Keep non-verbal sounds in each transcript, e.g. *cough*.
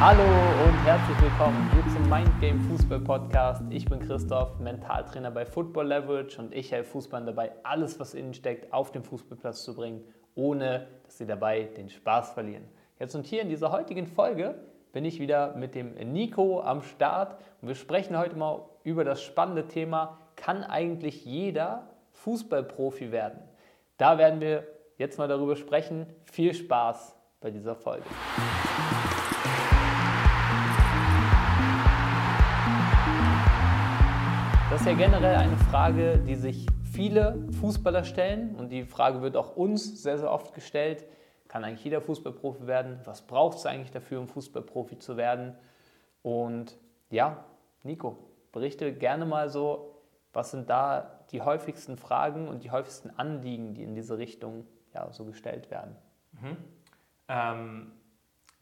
Hallo und herzlich willkommen hier zum Mind Game Fußball Podcast. Ich bin Christoph, Mentaltrainer bei Football Leverage und ich helfe Fußballern dabei, alles, was innen steckt, auf den Fußballplatz zu bringen, ohne dass sie dabei den Spaß verlieren. Jetzt und hier in dieser heutigen Folge bin ich wieder mit dem Nico am Start und wir sprechen heute mal über das spannende Thema, kann eigentlich jeder Fußballprofi werden? Da werden wir jetzt mal darüber sprechen. Viel Spaß bei dieser Folge. Das ist ja generell eine Frage, die sich viele Fußballer stellen und die Frage wird auch uns sehr, sehr oft gestellt. Kann eigentlich jeder Fußballprofi werden? Was braucht es eigentlich dafür, um Fußballprofi zu werden? Und ja, Nico, berichte gerne mal so, was sind da die häufigsten Fragen und die häufigsten Anliegen, die in diese Richtung ja, so gestellt werden? Mhm. Ähm,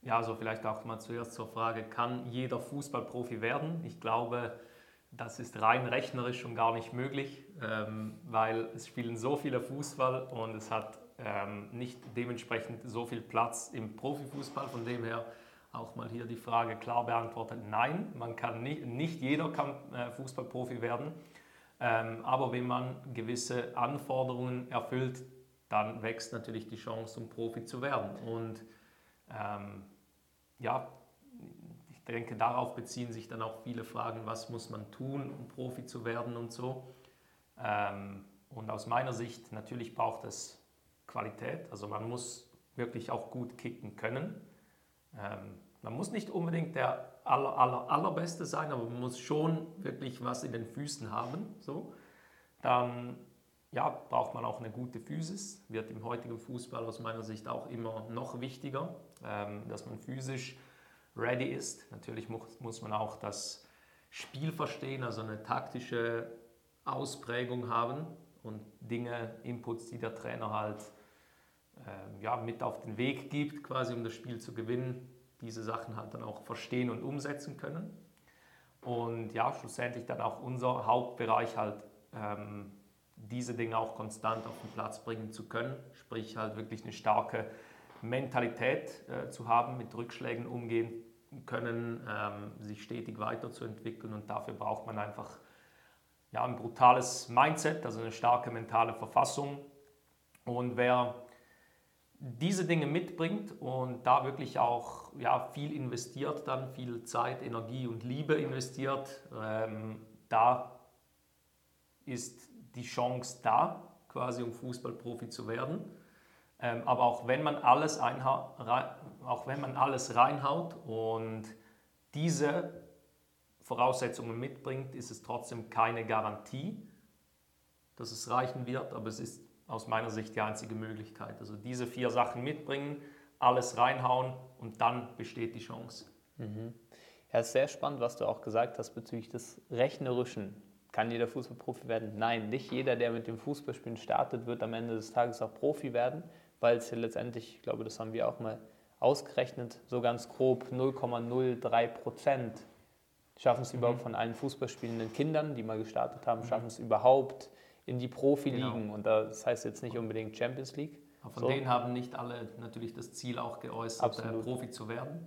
ja, also vielleicht auch mal zuerst zur Frage, kann jeder Fußballprofi werden? Ich glaube, das ist rein rechnerisch schon gar nicht möglich, ähm, weil es spielen so viele Fußball und es hat ähm, nicht dementsprechend so viel Platz im Profifußball. Von dem her auch mal hier die Frage klar beantwortet, nein, man kann nicht, nicht jeder kann äh, Fußballprofi werden. Ähm, aber wenn man gewisse Anforderungen erfüllt, dann wächst natürlich die Chance, um Profi zu werden. Und ähm, ja, ich denke, darauf beziehen sich dann auch viele Fragen, was muss man tun, um Profi zu werden und so. Ähm, und aus meiner Sicht, natürlich braucht es Qualität, also man muss wirklich auch gut kicken können. Ähm, man muss nicht unbedingt der aller, aller, allerbeste sein, aber man muss schon wirklich was in den Füßen haben. So. Dann ja, braucht man auch eine gute Physis, wird im heutigen Fußball aus meiner Sicht auch immer noch wichtiger, ähm, dass man physisch ready ist. Natürlich muss, man auch das Spiel verstehen, also eine taktische Ausprägung haben und Dinge, Inputs, die der Trainer halt äh, ja, mit auf den Weg gibt, quasi um das Spiel zu gewinnen, diese Sachen halt dann auch verstehen und umsetzen können. Und ja, schlussendlich dann auch unser Hauptbereich halt ähm, diese Dinge auch konstant auf den Platz bringen zu können, sprich halt wirklich eine starke Mentalität äh, zu haben, mit Rückschlägen umgehen können, ähm, sich stetig weiterzuentwickeln und dafür braucht man einfach ja, ein brutales Mindset, also eine starke mentale Verfassung. Und wer diese Dinge mitbringt und da wirklich auch ja, viel investiert, dann viel Zeit, Energie und Liebe investiert, ähm, da ist die Chance da, quasi um Fußballprofi zu werden. Ähm, aber auch wenn, man alles auch wenn man alles reinhaut und diese Voraussetzungen mitbringt, ist es trotzdem keine Garantie, dass es reichen wird, aber es ist aus meiner Sicht die einzige Möglichkeit. Also diese vier Sachen mitbringen, alles reinhauen und dann besteht die Chance. Mhm. Ja, es ist sehr spannend, was du auch gesagt hast bezüglich des Rechnerischen. Kann jeder Fußballprofi werden? Nein, nicht jeder, der mit dem Fußballspielen startet, wird am Ende des Tages auch Profi werden, weil es ja letztendlich, ich glaube, das haben wir auch mal ausgerechnet, so ganz grob 0,03 Prozent schaffen es mhm. überhaupt von allen Fußballspielenden Kindern, die mal gestartet haben, mhm. schaffen es überhaupt in die Profiligen. Genau. Und das heißt jetzt nicht unbedingt Champions League. Aber von so. denen haben nicht alle natürlich das Ziel auch geäußert, äh, Absolut. Profi zu werden.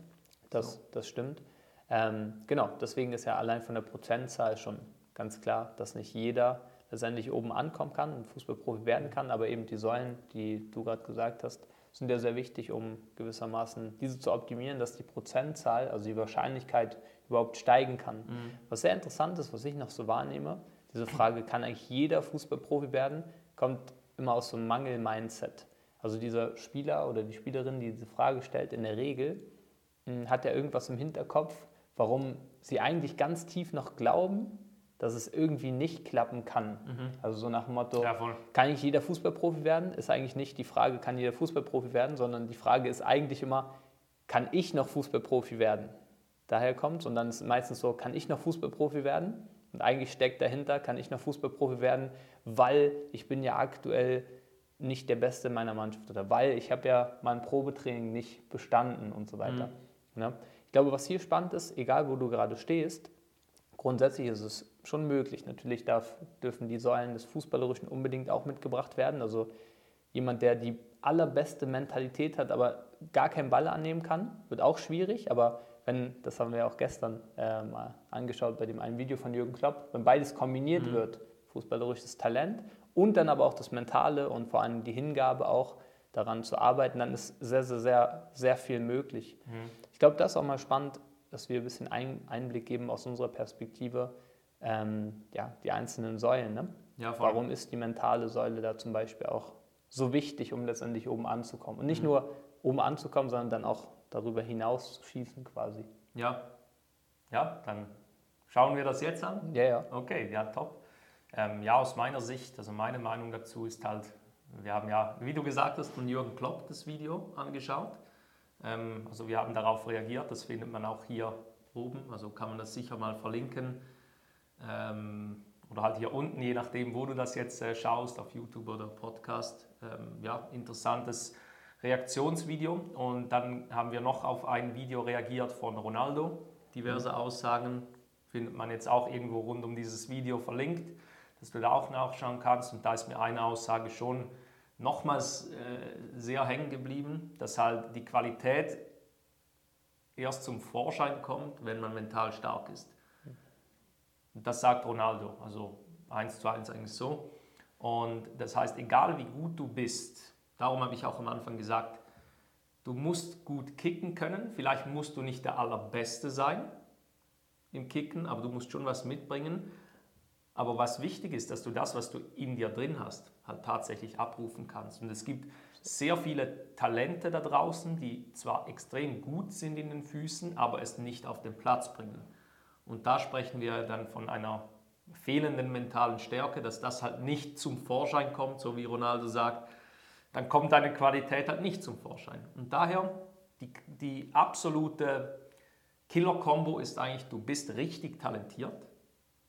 Das, so. das stimmt. Ähm, genau, deswegen ist ja allein von der Prozentzahl schon ganz klar, dass nicht jeder letztendlich oben ankommen kann und Fußballprofi werden kann, aber eben die Säulen, die du gerade gesagt hast, sind ja sehr wichtig, um gewissermaßen diese zu optimieren, dass die Prozentzahl, also die Wahrscheinlichkeit überhaupt steigen kann. Mhm. Was sehr interessant ist, was ich noch so wahrnehme, diese Frage, kann eigentlich jeder Fußballprofi werden, kommt immer aus so einem Mangel-Mindset. Also dieser Spieler oder die Spielerin, die diese Frage stellt, in der Regel hm, hat ja irgendwas im Hinterkopf, warum sie eigentlich ganz tief noch glauben, dass es irgendwie nicht klappen kann. Mhm. Also so nach dem Motto, ja, kann nicht jeder Fußballprofi werden? Ist eigentlich nicht die Frage, kann jeder Fußballprofi werden, sondern die Frage ist eigentlich immer, kann ich noch Fußballprofi werden? Daher kommt es und dann ist es meistens so, kann ich noch Fußballprofi werden? Und eigentlich steckt dahinter, kann ich noch Fußballprofi werden, weil ich bin ja aktuell nicht der Beste meiner Mannschaft oder weil ich habe ja mein Probetraining nicht bestanden und so weiter. Mhm. Ja? Ich glaube, was hier spannend ist, egal wo du gerade stehst, grundsätzlich ist es schon möglich. Natürlich darf, dürfen die Säulen des Fußballerischen unbedingt auch mitgebracht werden. Also jemand, der die allerbeste Mentalität hat, aber gar keinen Ball annehmen kann, wird auch schwierig. Aber wenn, das haben wir auch gestern äh, mal angeschaut bei dem einen Video von Jürgen Klopp, wenn beides kombiniert mhm. wird, fußballerisches Talent und dann aber auch das Mentale und vor allem die Hingabe auch daran zu arbeiten, dann ist sehr, sehr, sehr, sehr viel möglich. Mhm. Ich glaube, das ist auch mal spannend, dass wir ein bisschen Einblick geben aus unserer Perspektive, ähm, ja, die einzelnen Säulen. Ne? Ja, Warum ist die mentale Säule da zum Beispiel auch so wichtig, um letztendlich oben anzukommen? Und nicht mhm. nur oben anzukommen, sondern dann auch darüber hinaus zu schießen quasi. Ja, ja, dann schauen wir das jetzt an. Ja, ja. Okay, ja, top. Ähm, ja, aus meiner Sicht, also meine Meinung dazu ist halt, wir haben ja, wie du gesagt hast, von Jürgen Klopp das Video angeschaut. Ähm, also wir haben darauf reagiert, das findet man auch hier oben, also kann man das sicher mal verlinken. Ähm, oder halt hier unten, je nachdem, wo du das jetzt äh, schaust, auf YouTube oder Podcast. Ähm, ja, interessantes Reaktionsvideo. Und dann haben wir noch auf ein Video reagiert von Ronaldo. Diverse mhm. Aussagen findet man jetzt auch irgendwo rund um dieses Video verlinkt, dass du da auch nachschauen kannst. Und da ist mir eine Aussage schon nochmals äh, sehr hängen geblieben, dass halt die Qualität erst zum Vorschein kommt, wenn man mental stark ist. Das sagt Ronaldo, also eins zu eins eigentlich so. Und das heißt, egal wie gut du bist, darum habe ich auch am Anfang gesagt, du musst gut kicken können. Vielleicht musst du nicht der Allerbeste sein im Kicken, aber du musst schon was mitbringen. Aber was wichtig ist, dass du das, was du in dir drin hast, halt tatsächlich abrufen kannst. Und es gibt sehr viele Talente da draußen, die zwar extrem gut sind in den Füßen, aber es nicht auf den Platz bringen. Und da sprechen wir dann von einer fehlenden mentalen Stärke, dass das halt nicht zum Vorschein kommt, so wie Ronaldo sagt, dann kommt deine Qualität halt nicht zum Vorschein. Und daher die, die absolute Killer-Kombo ist eigentlich, du bist richtig talentiert,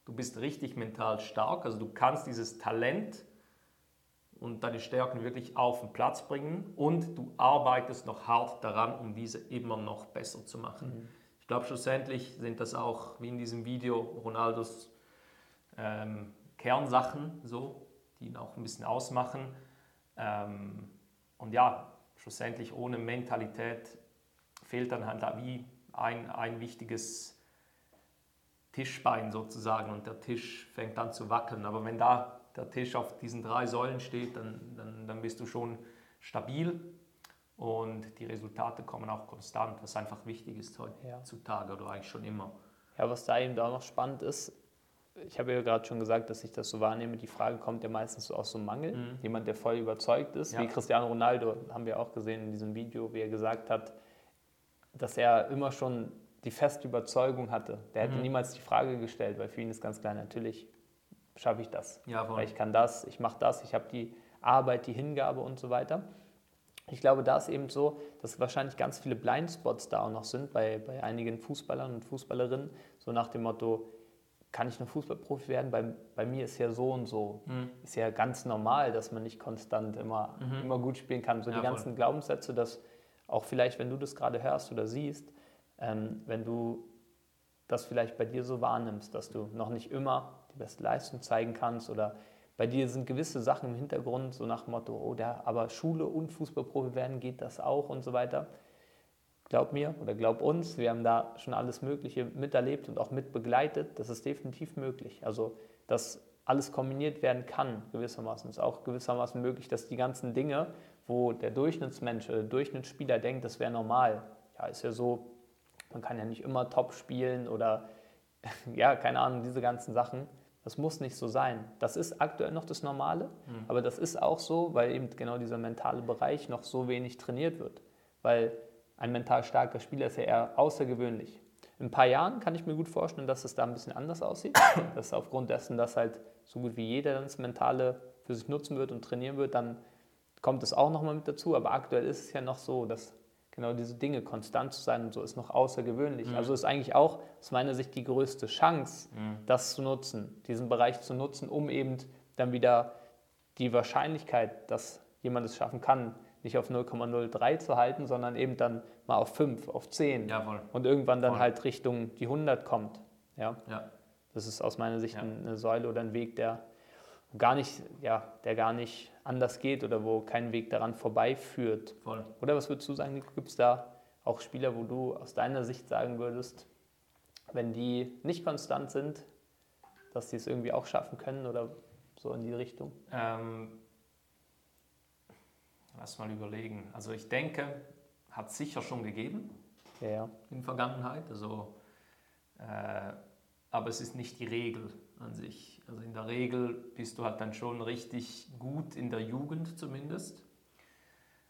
du bist richtig mental stark, also du kannst dieses Talent und deine Stärken wirklich auf den Platz bringen und du arbeitest noch hart daran, um diese immer noch besser zu machen. Mhm. Ich glaube, schlussendlich sind das auch, wie in diesem Video, Ronaldos ähm, Kernsachen, so, die ihn auch ein bisschen ausmachen. Ähm, und ja, schlussendlich ohne Mentalität fehlt dann halt wie ein, ein wichtiges Tischbein sozusagen und der Tisch fängt an zu wackeln. Aber wenn da der Tisch auf diesen drei Säulen steht, dann, dann, dann bist du schon stabil und die Resultate kommen auch konstant, was einfach wichtig ist heutzutage ja. oder eigentlich schon immer. Ja, was da eben auch noch spannend ist, ich habe ja gerade schon gesagt, dass ich das so wahrnehme, die Frage kommt ja meistens so aus so einem Mangel. Mhm. Jemand, der voll überzeugt ist, ja. wie Cristiano Ronaldo, haben wir auch gesehen in diesem Video, wie er gesagt hat, dass er immer schon die feste Überzeugung hatte. Der hätte mhm. niemals die Frage gestellt, weil für ihn ist ganz klar, natürlich schaffe ich das. Ja, ich kann das, ich mache das, ich habe die Arbeit, die Hingabe und so weiter. Ich glaube, da ist eben so, dass wahrscheinlich ganz viele Blindspots da auch noch sind bei, bei einigen Fußballern und Fußballerinnen, so nach dem Motto, kann ich nur Fußballprofi werden? Bei, bei mir ist ja so und so. Mhm. Ist ja ganz normal, dass man nicht konstant immer, mhm. immer gut spielen kann. So ja, die ganzen voll. Glaubenssätze, dass auch vielleicht, wenn du das gerade hörst oder siehst, ähm, wenn du das vielleicht bei dir so wahrnimmst, dass du noch nicht immer die beste Leistung zeigen kannst oder bei dir sind gewisse Sachen im Hintergrund, so nach dem Motto, oh, der, aber Schule und Fußballprofi werden, geht das auch und so weiter glaub mir oder glaub uns, wir haben da schon alles Mögliche miterlebt und auch mitbegleitet. Das ist definitiv möglich. Also, dass alles kombiniert werden kann, gewissermaßen. Es ist auch gewissermaßen möglich, dass die ganzen Dinge, wo der Durchschnittsmensch oder der Durchschnittsspieler denkt, das wäre normal. Ja, ist ja so, man kann ja nicht immer top spielen oder, *laughs* ja, keine Ahnung, diese ganzen Sachen. Das muss nicht so sein. Das ist aktuell noch das Normale, mhm. aber das ist auch so, weil eben genau dieser mentale Bereich noch so wenig trainiert wird. Weil ein mental starker Spieler ist ja eher außergewöhnlich. In ein paar Jahren kann ich mir gut vorstellen, dass es da ein bisschen anders aussieht. *coughs* Dass aufgrund dessen, dass halt so gut wie jeder das Mentale für sich nutzen wird und trainieren wird, dann kommt es auch nochmal mit dazu. Aber aktuell ist es ja noch so, dass genau diese Dinge konstant zu sein und so ist noch außergewöhnlich. Mhm. Also ist eigentlich auch aus meiner Sicht die größte Chance, mhm. das zu nutzen, diesen Bereich zu nutzen, um eben dann wieder die Wahrscheinlichkeit, dass jemand es schaffen kann, nicht auf 0,03 zu halten, sondern eben dann mal auf 5, auf 10 Jawohl. und irgendwann dann voll. halt Richtung die 100 kommt. Ja? ja. Das ist aus meiner Sicht ja. eine Säule oder ein Weg, der gar nicht, ja, der gar nicht anders geht oder wo kein Weg daran vorbeiführt. Voll. Oder was würdest du sagen, gibt es da auch Spieler, wo du aus deiner Sicht sagen würdest, wenn die nicht konstant sind, dass die es irgendwie auch schaffen können oder so in die Richtung? Ähm, lass mal überlegen. Also ich denke, hat es sicher schon gegeben ja, ja. in Vergangenheit. Also, äh, aber es ist nicht die Regel an sich. Also in der Regel bist du halt dann schon richtig gut in der Jugend zumindest.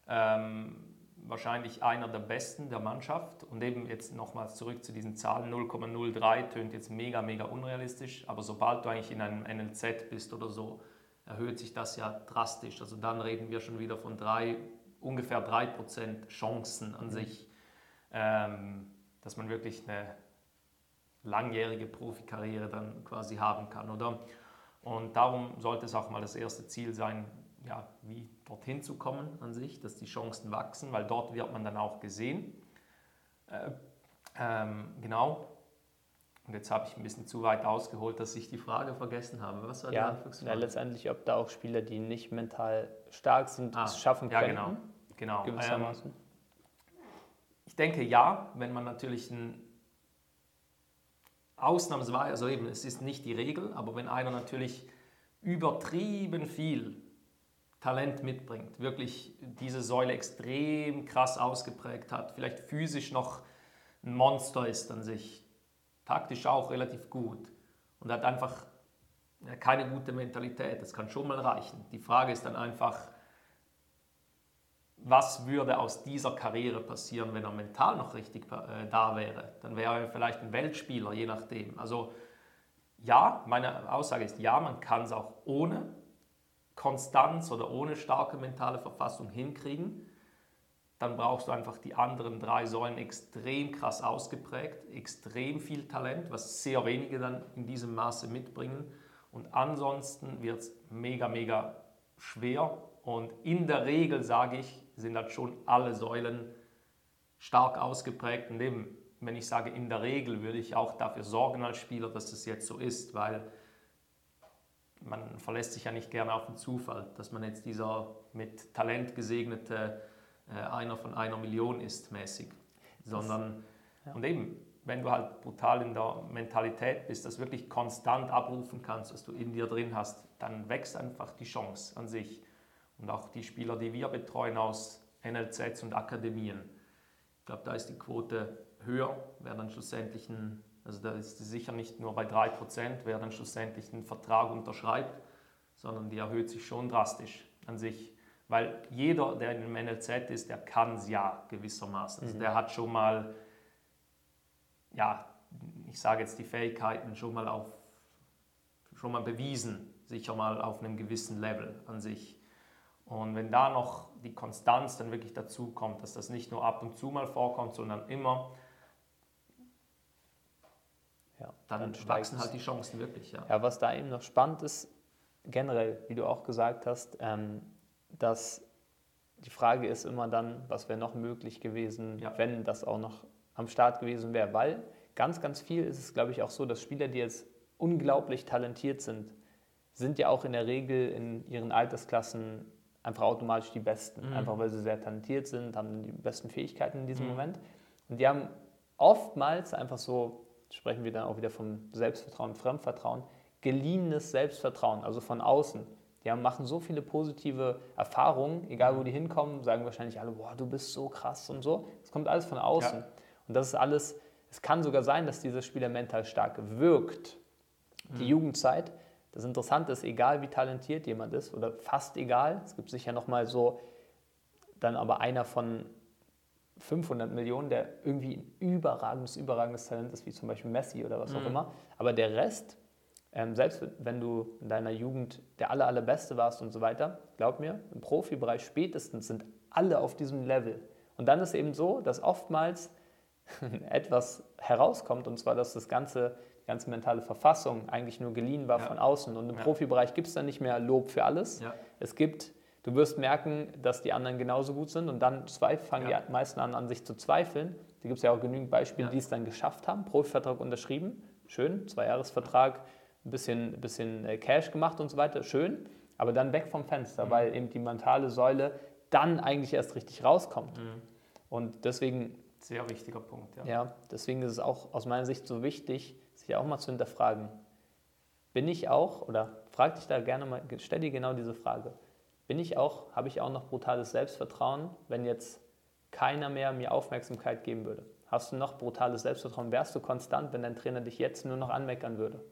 Ähm, wahrscheinlich einer der besten der Mannschaft. Und eben jetzt nochmals zurück zu diesen Zahlen, 0,03 tönt jetzt mega, mega unrealistisch, aber sobald du eigentlich in einem NLZ bist oder so, erhöht sich das ja drastisch. Also dann reden wir schon wieder von drei, ungefähr 3% Chancen an mhm. sich, ähm, dass man wirklich eine langjährige Profikarriere dann quasi haben kann, oder? Und darum sollte es auch mal das erste Ziel sein, ja, wie dorthin zu kommen an sich, dass die Chancen wachsen, weil dort wird man dann auch gesehen. Äh, ähm, genau. Und jetzt habe ich ein bisschen zu weit ausgeholt, dass ich die Frage vergessen habe. Was war ja, die ja, letztendlich, ob da auch Spieler, die nicht mental stark sind, ah, es schaffen können. Ja, genau. genau. Gewissermaßen. Ähm, ich denke ja, wenn man natürlich ein Ausnahmsweise, also eben, es ist nicht die Regel, aber wenn einer natürlich übertrieben viel Talent mitbringt, wirklich diese Säule extrem krass ausgeprägt hat, vielleicht physisch noch ein Monster ist an sich, taktisch auch relativ gut und hat einfach keine gute Mentalität, das kann schon mal reichen. Die Frage ist dann einfach, was würde aus dieser Karriere passieren, wenn er mental noch richtig äh, da wäre? Dann wäre er vielleicht ein Weltspieler, je nachdem. Also ja, meine Aussage ist ja, man kann es auch ohne Konstanz oder ohne starke mentale Verfassung hinkriegen, dann brauchst du einfach die anderen drei Säulen extrem krass ausgeprägt, extrem viel Talent, was sehr wenige dann in diesem Maße mitbringen. Und ansonsten wird es mega, mega schwer. Und in der Regel, sage ich, sind halt schon alle Säulen stark ausgeprägt. Und eben, wenn ich sage in der Regel, würde ich auch dafür sorgen als Spieler, dass es jetzt so ist, weil man verlässt sich ja nicht gerne auf den Zufall, dass man jetzt dieser mit Talent gesegnete äh, einer von einer Million ist mäßig, sondern ja. und eben, wenn du halt brutal in der Mentalität bist, das wirklich konstant abrufen kannst, was du in dir drin hast, dann wächst einfach die Chance an sich. Und auch die Spieler, die wir betreuen aus NLZs und Akademien, ich glaube, da ist die Quote höher, wer dann schlussendlich ein also da ist sicher nicht nur bei 3%, wer dann schlussendlich einen Vertrag unterschreibt, sondern die erhöht sich schon drastisch an sich. Weil jeder, der in einem NLZ ist, der kann es ja gewissermaßen. Also mhm. der hat schon mal, ja, ich sage jetzt die Fähigkeiten schon mal auf, schon mal bewiesen, sicher mal auf einem gewissen Level an sich. Und wenn da noch die Konstanz dann wirklich dazu kommt, dass das nicht nur ab und zu mal vorkommt, sondern immer, ja, dann, dann wachsen halt die Chancen wirklich. Ja. ja, was da eben noch spannend ist, generell, wie du auch gesagt hast, ähm, dass die Frage ist immer dann, was wäre noch möglich gewesen, ja. wenn das auch noch am Start gewesen wäre. Weil ganz, ganz viel ist es, glaube ich, auch so, dass Spieler, die jetzt unglaublich talentiert sind, sind ja auch in der Regel in ihren Altersklassen einfach automatisch die Besten. Mhm. Einfach weil sie sehr talentiert sind, haben die besten Fähigkeiten in diesem mhm. Moment. Und die haben oftmals einfach so sprechen wir dann auch wieder vom Selbstvertrauen, Fremdvertrauen, geliehenes Selbstvertrauen, also von außen. Die haben, machen so viele positive Erfahrungen, egal wo die hinkommen, sagen wahrscheinlich alle, boah, du bist so krass und so. Es kommt alles von außen. Ja. Und das ist alles, es kann sogar sein, dass dieser Spieler mental stark wirkt. Die mhm. Jugendzeit, das Interessante ist, egal wie talentiert jemand ist, oder fast egal, es gibt sicher nochmal so, dann aber einer von 500 Millionen, der irgendwie ein überragendes, überragendes Talent ist, wie zum Beispiel Messi oder was auch mhm. immer. Aber der Rest, ähm, selbst wenn du in deiner Jugend der aller, allerbeste warst und so weiter, glaub mir, im Profibereich spätestens sind alle auf diesem Level. Und dann ist eben so, dass oftmals *laughs* etwas herauskommt, und zwar, dass das ganze, die ganze mentale Verfassung eigentlich nur geliehen war ja. von außen. Und im ja. Profibereich gibt es dann nicht mehr Lob für alles. Ja. Es gibt Du wirst merken, dass die anderen genauso gut sind und dann fangen die meisten an, an sich zu zweifeln. Da gibt es ja auch genügend Beispiele, die es dann geschafft haben. Profivertrag unterschrieben, schön, Zweijahresvertrag, ein bisschen, bisschen äh, Cash gemacht und so weiter, schön, aber dann weg vom Fenster, mhm. weil eben die mentale Säule dann eigentlich erst richtig rauskommt. Mhm. Und deswegen Sehr wichtiger Punkt, ja. Ja, deswegen ist es auch aus meiner Sicht so wichtig, sich auch mal zu hinterfragen. Bin ich auch, oder frag dich da gerne mal, stell dir genau diese Frage. Bin ich auch, habe ich auch noch brutales Selbstvertrauen, wenn jetzt keiner mehr mir Aufmerksamkeit geben würde? Hast du noch brutales Selbstvertrauen? Wärst du konstant, wenn dein Trainer dich jetzt nur noch anmeckern würde?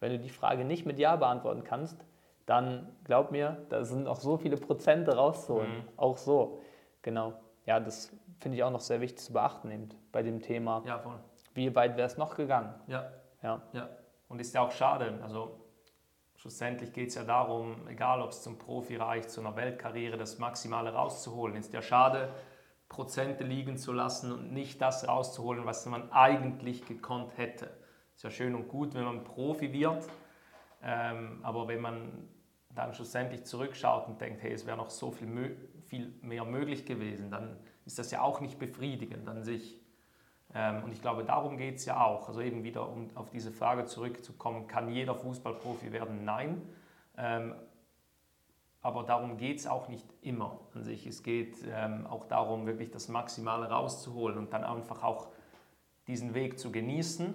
Wenn du die Frage nicht mit Ja beantworten kannst, dann glaub mir, da sind auch so viele Prozente rauszuholen. Mhm. Auch so. Genau. Ja, das finde ich auch noch sehr wichtig zu beachten eben bei dem Thema. Ja, voll. Wie weit wäre es noch gegangen? Ja. ja. ja. Und ist ja auch schade. Also schlussendlich geht es ja darum, egal ob es zum Profi reicht, zu einer Weltkarriere, das Maximale rauszuholen. Ist ja schade, Prozente liegen zu lassen und nicht das rauszuholen, was man eigentlich gekonnt hätte. Ist ja schön und gut, wenn man Profi wird, ähm, aber wenn man dann schlussendlich zurückschaut und denkt, hey, es wäre noch so viel, viel mehr möglich gewesen, dann ist das ja auch nicht befriedigend an sich. Ähm, und ich glaube, darum geht es ja auch. Also eben wieder, um auf diese Frage zurückzukommen, kann jeder Fußballprofi werden? Nein. Ähm, aber darum geht es auch nicht immer an sich. Es geht ähm, auch darum, wirklich das Maximale rauszuholen und dann einfach auch diesen Weg zu genießen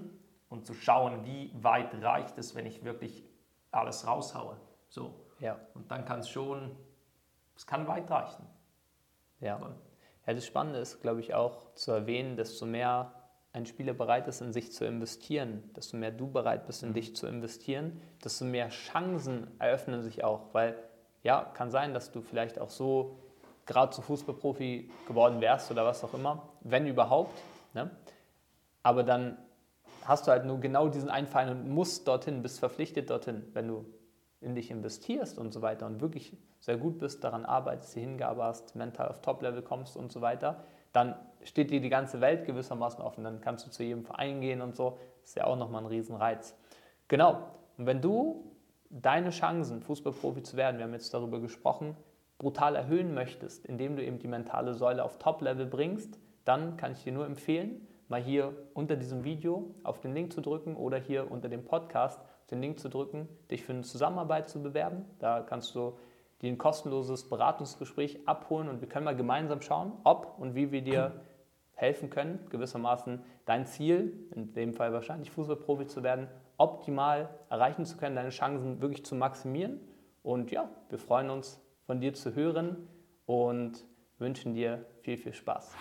und zu schauen, wie weit reicht es, wenn ich wirklich alles raushaue. So. Ja. Und dann kann es schon, es kann weit reichen. Ja. Ja, das Spannende ist, glaube ich, auch zu erwähnen, desto mehr ein Spieler bereit ist, in sich zu investieren, desto mehr du bereit bist, in mhm. dich zu investieren, desto mehr Chancen eröffnen sich auch. Weil, ja, kann sein, dass du vielleicht auch so gerade zu Fußballprofi geworden wärst oder was auch immer, wenn überhaupt. Ne? Aber dann hast du halt nur genau diesen einen Verein und musst dorthin, bist verpflichtet dorthin, wenn du in dich investierst und so weiter und wirklich sehr gut bist, daran arbeitest, die Hingabe hast, mental auf Top-Level kommst und so weiter, dann steht dir die ganze Welt gewissermaßen offen. Dann kannst du zu jedem Verein gehen und so. Ist ja auch nochmal ein Riesenreiz. Genau. Und wenn du deine Chancen, Fußballprofi zu werden, wir haben jetzt darüber gesprochen, brutal erhöhen möchtest, indem du eben die mentale Säule auf Top-Level bringst, dann kann ich dir nur empfehlen, mal hier unter diesem Video auf den Link zu drücken oder hier unter dem Podcast den Link zu drücken, dich für eine Zusammenarbeit zu bewerben. Da kannst du dir ein kostenloses Beratungsgespräch abholen und wir können mal gemeinsam schauen, ob und wie wir dir helfen können, gewissermaßen dein Ziel, in dem Fall wahrscheinlich Fußballprofi zu werden, optimal erreichen zu können, deine Chancen wirklich zu maximieren. Und ja, wir freuen uns von dir zu hören und wünschen dir viel, viel Spaß.